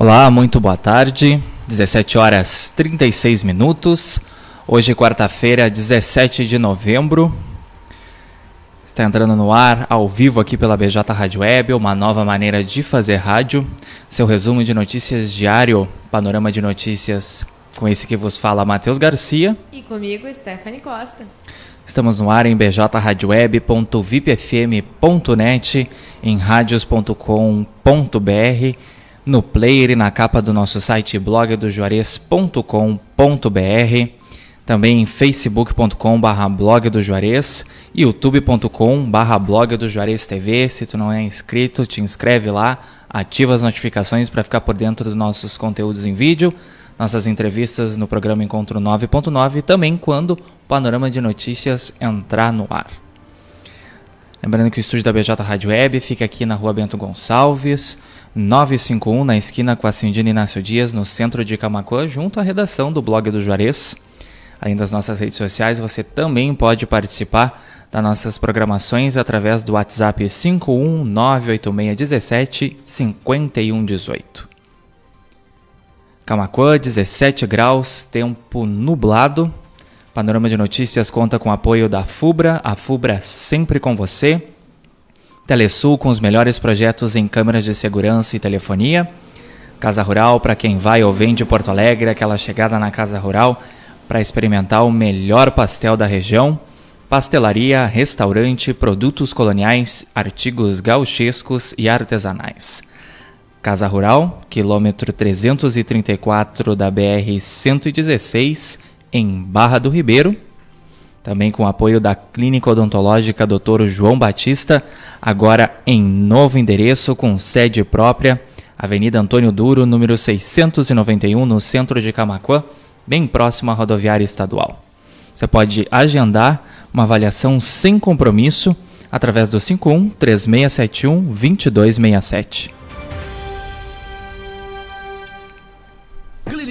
Olá, muito boa tarde. 17 horas 36 minutos. Hoje, quarta-feira, 17 de novembro. Está entrando no ar, ao vivo aqui pela BJ Rádio Web, uma nova maneira de fazer rádio. Seu resumo de notícias diário, panorama de notícias com esse que vos fala Matheus Garcia. E comigo, Stephanie Costa. Estamos no ar em bjradioweb.vipfm.net, em radios.com.br no player e na capa do nosso site blogdojuarez.com.br, também em facebook.com.br blog do Juarez, youtube.com.br blog do Juarez TV. Se tu não é inscrito, te inscreve lá, ativa as notificações para ficar por dentro dos nossos conteúdos em vídeo, nossas entrevistas no programa Encontro 9.9 e também quando o panorama de notícias entrar no ar. Lembrando que o estúdio da BJ Rádio Web fica aqui na rua Bento Gonçalves, 951, na esquina com a Cindina Inácio Dias, no centro de Camacuã, junto à redação do blog do Juarez. Além das nossas redes sociais, você também pode participar das nossas programações através do WhatsApp 51986175118. Camacuã, 17 graus, tempo nublado. Panorama de Notícias conta com apoio da FUBRA, a FUBRA sempre com você. Telesul com os melhores projetos em câmeras de segurança e telefonia. Casa Rural para quem vai ou vem de Porto Alegre, aquela chegada na Casa Rural para experimentar o melhor pastel da região. Pastelaria, restaurante, produtos coloniais, artigos gauchescos e artesanais. Casa Rural, quilômetro 334 da BR 116 em Barra do Ribeiro. Também com apoio da Clínica Odontológica Dr. João Batista, agora em novo endereço com sede própria, Avenida Antônio Duro, número 691, no centro de Camacuã, bem próximo à rodoviária estadual. Você pode agendar uma avaliação sem compromisso através do 51 3671 2267.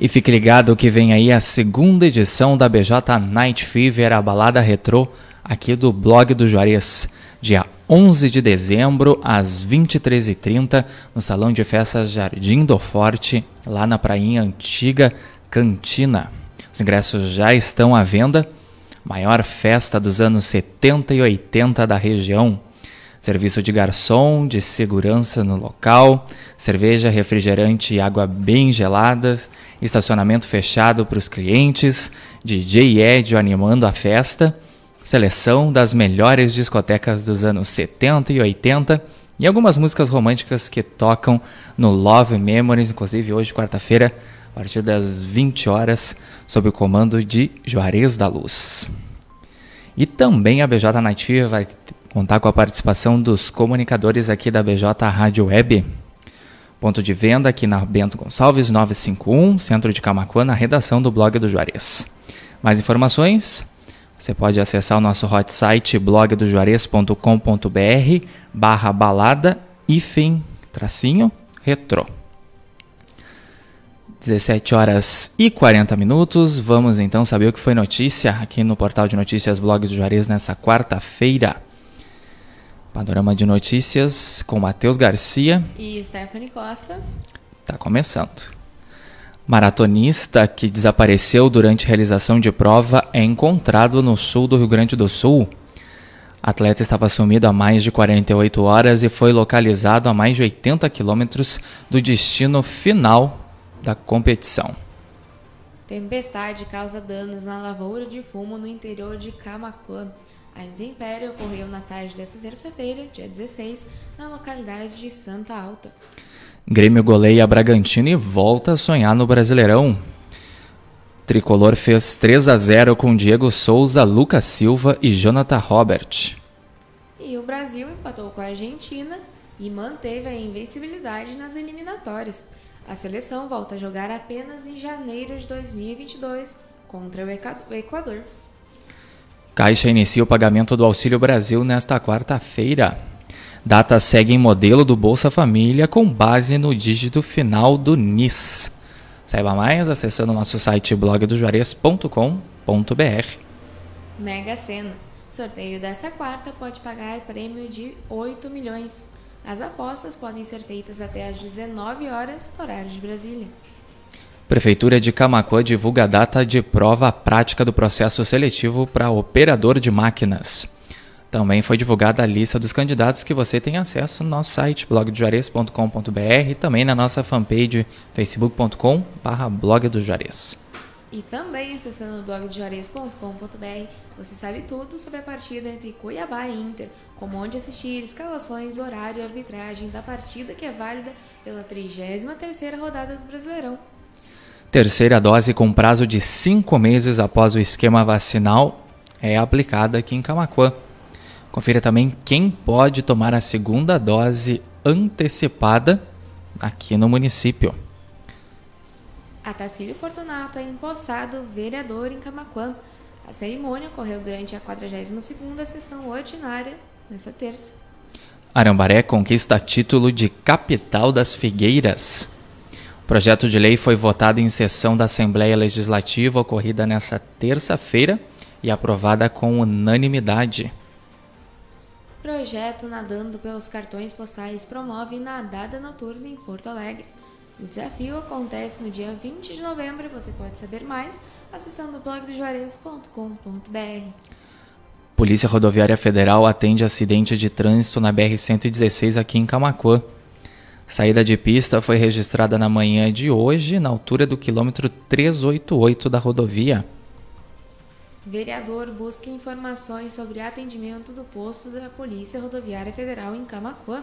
E fique ligado que vem aí a segunda edição da BJ Night Fever, a balada retrô aqui do blog do Juarez, dia 11 de dezembro, às 23h30, no Salão de Festas Jardim do Forte, lá na Prainha Antiga Cantina. Os ingressos já estão à venda. Maior festa dos anos 70 e 80 da região. Serviço de garçom, de segurança no local, cerveja, refrigerante e água bem gelada, estacionamento fechado para os clientes, DJ Ed animando a festa, seleção das melhores discotecas dos anos 70 e 80 e algumas músicas românticas que tocam no Love Memories, inclusive hoje, quarta-feira, a partir das 20 horas, sob o comando de Juarez da Luz. E também a Night Fever vai contar com a participação dos comunicadores aqui da BJ Rádio Web. Ponto de venda aqui na Bento Gonçalves 951, centro de Camacuã, na redação do blog do Juarez. Mais informações? Você pode acessar o nosso hot site blogdojuarez.com.br barra balada hífen tracinho retrô. 17 horas e 40 minutos. Vamos então saber o que foi notícia aqui no portal de notícias Blog do Juarez nessa quarta-feira. Panorama de notícias com Matheus Garcia e Stephanie Costa. Tá começando. Maratonista que desapareceu durante realização de prova é encontrado no sul do Rio Grande do Sul. Atleta estava sumido há mais de 48 horas e foi localizado a mais de 80 quilômetros do destino final da competição. Tempestade causa danos na lavoura de fumo no interior de Camacuã. A intempérie ocorreu na tarde desta terça-feira, dia 16, na localidade de Santa Alta. Grêmio goleia Bragantino e volta a sonhar no Brasileirão. Tricolor fez 3 a 0 com Diego Souza, Lucas Silva e Jonathan Robert. E o Brasil empatou com a Argentina e manteve a invencibilidade nas eliminatórias. A seleção volta a jogar apenas em janeiro de 2022 contra o Equador. Caixa inicia o pagamento do Auxílio Brasil nesta quarta-feira. Data segue em modelo do Bolsa Família com base no dígito final do NIS. Saiba mais acessando nosso site blogdojuarez.com.br. Mega Sena. Sorteio dessa quarta pode pagar prêmio de 8 milhões. As apostas podem ser feitas até às 19 horas, horário de Brasília. Prefeitura de Camacuã divulga a data de prova prática do processo seletivo para operador de máquinas. Também foi divulgada a lista dos candidatos que você tem acesso no nosso site blogdojuarez.com.br e também na nossa fanpage facebook.com.br blog do Juarez. E também acessando o blogdojuarez.com.br você sabe tudo sobre a partida entre Cuiabá e Inter, como onde assistir, escalações, horário e arbitragem da partida que é válida pela 33ª rodada do Brasileirão. Terceira dose com prazo de cinco meses após o esquema vacinal é aplicada aqui em Camacuã. Confira também quem pode tomar a segunda dose antecipada aqui no município. Atacílio Fortunato é empossado vereador em Camaquã. A cerimônia ocorreu durante a 42ª sessão ordinária, nesta terça. Arambaré conquista título de capital das figueiras. Projeto de lei foi votado em sessão da Assembleia Legislativa ocorrida nesta terça-feira e aprovada com unanimidade. Projeto Nadando pelos Cartões Postais promove nadada noturna em Porto Alegre. O desafio acontece no dia 20 de novembro e você pode saber mais acessando blogdojuarez.com.br. Polícia Rodoviária Federal atende acidente de trânsito na BR-116 aqui em Camacuã. Saída de pista foi registrada na manhã de hoje, na altura do quilômetro 388 da rodovia. Vereador busca informações sobre atendimento do posto da Polícia Rodoviária Federal em Camacuã.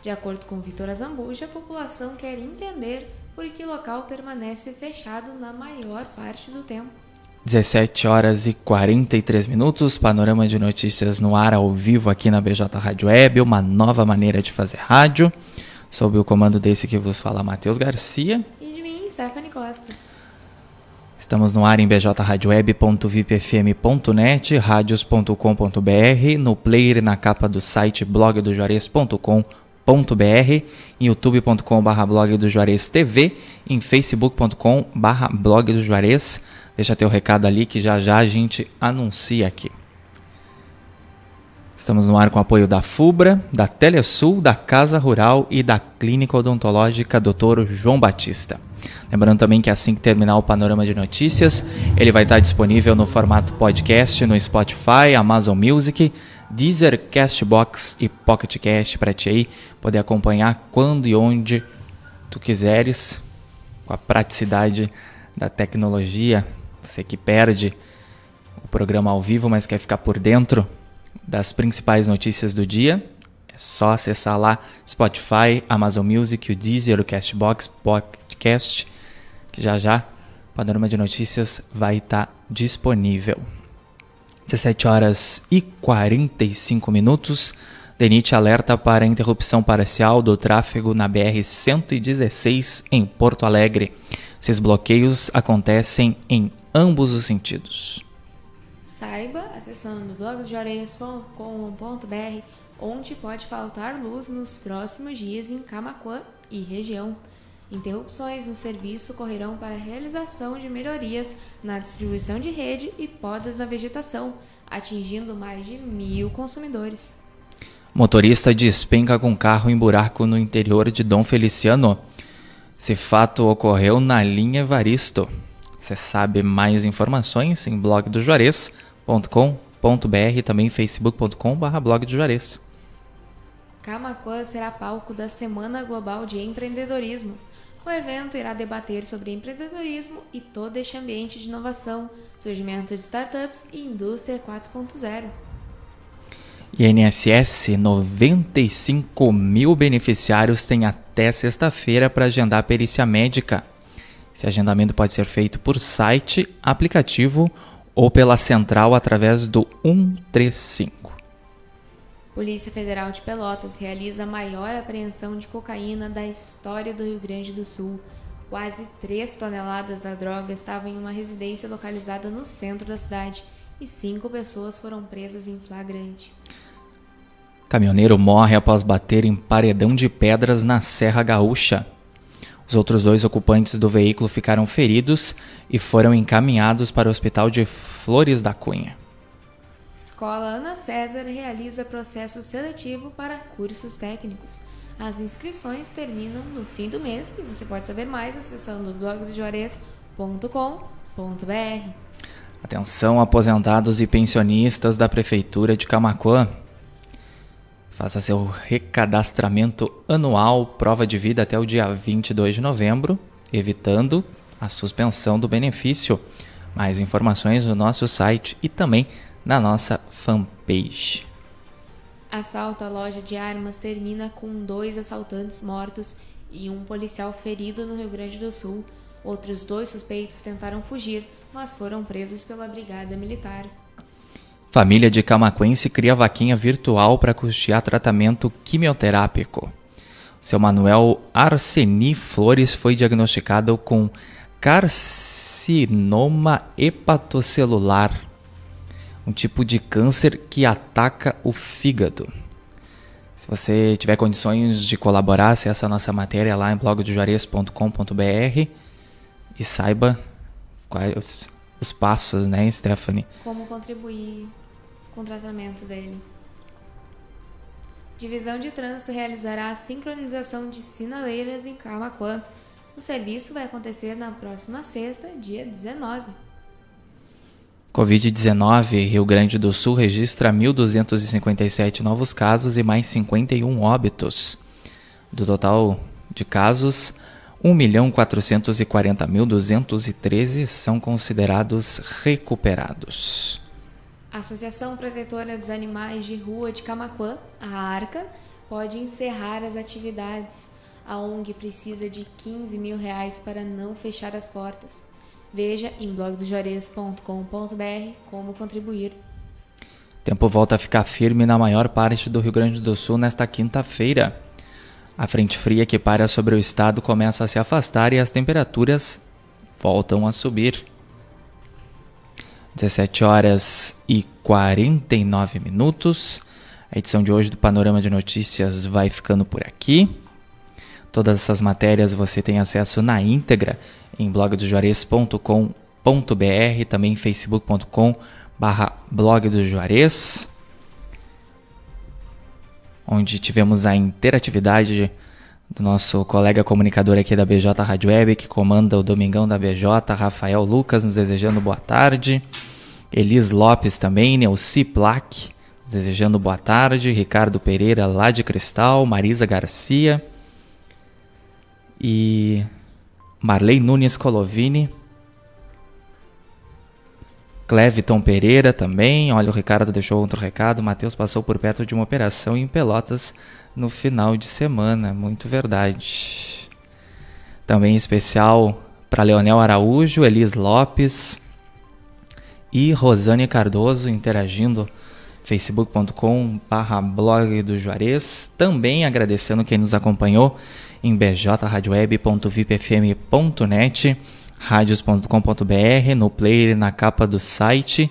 De acordo com Vitor Azambuja, a população quer entender por que o local permanece fechado na maior parte do tempo. 17 horas e 43 minutos, panorama de notícias no ar ao vivo aqui na BJ Rádio Web, uma nova maneira de fazer rádio, sob o comando desse que vos fala Matheus Garcia. E de mim, Stephanie Costa. Estamos no ar em bjradio.vipfm.net, radios.com.br, no player na capa do site blogdojuarez.com.br, em youtube.com.br blog do Juarez TV, em facebook.com.br blog do Juarez. Deixa teu recado ali que já já a gente anuncia aqui. Estamos no ar com apoio da FUBRA, da Telesul, da Casa Rural e da Clínica Odontológica Dr. João Batista. Lembrando também que assim que terminar o panorama de notícias, ele vai estar disponível no formato podcast no Spotify, Amazon Music, Deezer, Castbox e Pocket Cast para ti aí poder acompanhar quando e onde tu quiseres, com a praticidade da tecnologia. Você que perde o programa ao vivo, mas quer ficar por dentro das principais notícias do dia, é só acessar lá Spotify, Amazon Music, o Deezer, o Castbox, Podcast, que já já o Panorama de Notícias vai estar tá disponível. 17 horas e 45 minutos. DENIT alerta para interrupção parcial do tráfego na BR-116 em Porto Alegre. Esses bloqueios acontecem em ambos os sentidos. Saiba acessando blogdeareias.com.br onde pode faltar luz nos próximos dias em Camaquã e região. Interrupções no serviço ocorrerão para a realização de melhorias na distribuição de rede e podas na vegetação, atingindo mais de mil consumidores. Motorista despenca com carro em buraco no interior de Dom Feliciano. Esse fato ocorreu na linha Evaristo. Você sabe mais informações em blogdojuarez.com.br e também facebook.com.br blog do Juarez. Camacuã será palco da Semana Global de Empreendedorismo. O evento irá debater sobre empreendedorismo e todo este ambiente de inovação, surgimento de startups e indústria 4.0. INSS, 95 mil beneficiários têm até sexta-feira para agendar perícia médica. Esse agendamento pode ser feito por site, aplicativo ou pela central através do 135. Polícia Federal de Pelotas realiza a maior apreensão de cocaína da história do Rio Grande do Sul. Quase 3 toneladas da droga estavam em uma residência localizada no centro da cidade e cinco pessoas foram presas em flagrante. Caminhoneiro morre após bater em paredão de pedras na Serra Gaúcha. Os outros dois ocupantes do veículo ficaram feridos e foram encaminhados para o hospital de Flores da Cunha. Escola Ana César realiza processo seletivo para cursos técnicos. As inscrições terminam no fim do mês e você pode saber mais acessando blogdojuarez.com.br. Atenção, aposentados e pensionistas da Prefeitura de Camacuã. Faça seu recadastramento anual, prova de vida até o dia 22 de novembro, evitando a suspensão do benefício. Mais informações no nosso site e também na nossa fanpage. Assalto à loja de armas termina com dois assaltantes mortos e um policial ferido no Rio Grande do Sul. Outros dois suspeitos tentaram fugir, mas foram presos pela Brigada Militar. Família de Camaquense cria vaquinha virtual para custear tratamento quimioterápico. Seu Manuel Arseni Flores foi diagnosticado com carcinoma hepatocelular, um tipo de câncer que ataca o fígado. Se você tiver condições de colaborar, acesse a nossa matéria lá em blogdojuarez.com.br e saiba quais os passos, né, Stephanie? Como contribuir com o tratamento dele. Divisão de Trânsito realizará a sincronização de sinaleiras em Camacuã. O serviço vai acontecer na próxima sexta, dia 19. Covid-19, Rio Grande do Sul registra 1.257 novos casos e mais 51 óbitos. Do total de casos, 1.440.213 são considerados recuperados. Associação Protetora dos Animais de Rua de Camaquã, a ARCA, pode encerrar as atividades. A ONG precisa de 15 mil reais para não fechar as portas. Veja em blogdojuarez.com.br como contribuir. Tempo volta a ficar firme na maior parte do Rio Grande do Sul nesta quinta-feira. A frente fria que para sobre o estado começa a se afastar e as temperaturas voltam a subir. 17 horas e 49 minutos. A edição de hoje do Panorama de Notícias vai ficando por aqui. Todas essas matérias você tem acesso na íntegra em blogdojuarez.com.br, também facebook.com barra blog do Juarez, onde tivemos a interatividade do nosso colega comunicador aqui da BJ Rádio Web, que comanda o Domingão da BJ, Rafael Lucas, nos desejando boa tarde. Elis Lopes também, Neuci Plaque, desejando boa tarde. Ricardo Pereira, lá de Cristal. Marisa Garcia. E Marley Nunes Colovini. Cleviton Pereira também. Olha, o Ricardo deixou outro recado. Matheus passou por perto de uma operação em Pelotas no final de semana. Muito verdade. Também especial para Leonel Araújo, Elis Lopes e Rosane Cardoso interagindo facebook.com barra blog do Juarez. Também agradecendo quem nos acompanhou em bjradioweb.vipfm.net, radios.com.br, no player na capa do site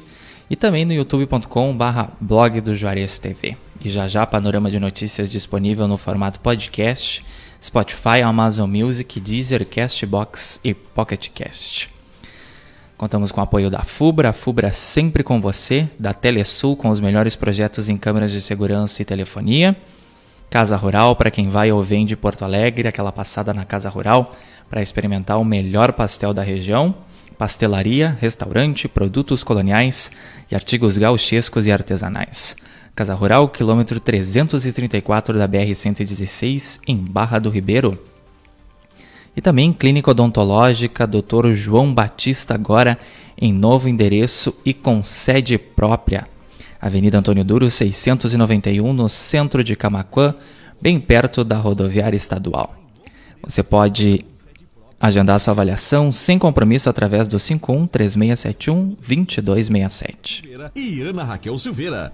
e também no youtube.com barra blog do Juarez TV. E já já panorama de notícias disponível no formato podcast, Spotify, Amazon Music, Deezer, Castbox e PocketCast. Contamos com o apoio da FUBRA, a FUBRA sempre com você, da Telesul com os melhores projetos em câmeras de segurança e telefonia, Casa Rural para quem vai ou vem de Porto Alegre, aquela passada na Casa Rural para experimentar o melhor pastel da região, pastelaria, restaurante, produtos coloniais e artigos gauchescos e artesanais. Casa Rural, quilômetro 334 da BR-116, em Barra do Ribeiro. E também Clínica Odontológica Dr. João Batista, agora em novo endereço e com sede própria. Avenida Antônio Duro, 691, no centro de Camaquã, bem perto da rodoviária estadual. Você pode agendar sua avaliação sem compromisso através do 51 3671 2267. E Ana Raquel Silveira.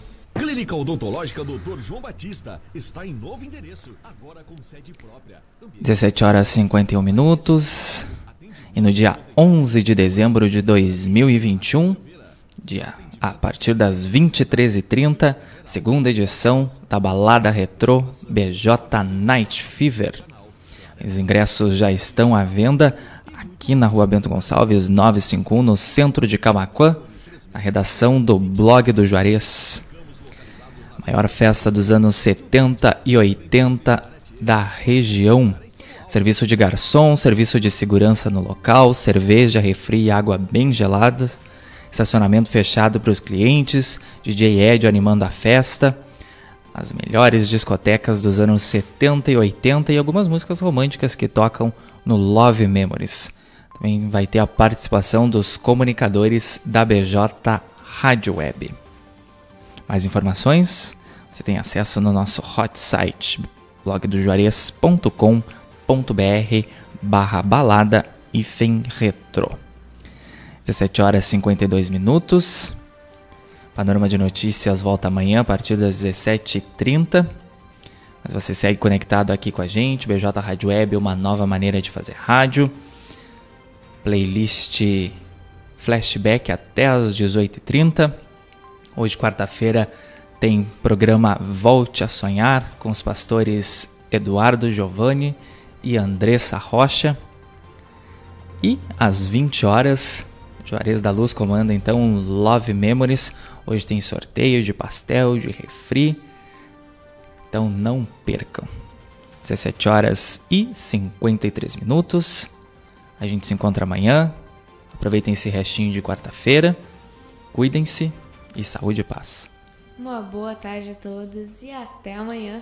Clínica Odontológica Dr. João Batista está em novo endereço, agora com sede própria. 17 horas e 51 minutos. E no dia 11 de dezembro de 2021, dia a partir das 23h30, segunda edição da balada retrô BJ Night Fever. Os ingressos já estão à venda aqui na Rua Bento Gonçalves 951, no centro de Camacuã, na redação do blog do Juarez. Maior festa dos anos 70 e 80 da região. Serviço de garçom, serviço de segurança no local, cerveja, refri e água bem gelada. Estacionamento fechado para os clientes, DJ Ed animando a festa. As melhores discotecas dos anos 70 e 80 e algumas músicas românticas que tocam no Love Memories. Também vai ter a participação dos comunicadores da BJ Rádio Web. Mais informações você tem acesso no nosso hot site blogdojuarez.com.br barra balada hífen retro. 17 horas e 52 minutos. Panorama de Notícias volta amanhã a partir das 17h30. Mas você segue conectado aqui com a gente, BJ Rádio Web, uma nova maneira de fazer rádio. Playlist flashback até as 18h30. Hoje, quarta-feira, tem programa Volte a Sonhar com os pastores Eduardo Giovanni e Andressa Rocha. E às 20 horas, Juarez da Luz comanda então Love Memories. Hoje tem sorteio de pastel, de refri. Então não percam. 17 horas e 53 minutos. A gente se encontra amanhã. Aproveitem esse restinho de quarta-feira. Cuidem-se e saúde e paz. Uma boa tarde a todos e até amanhã.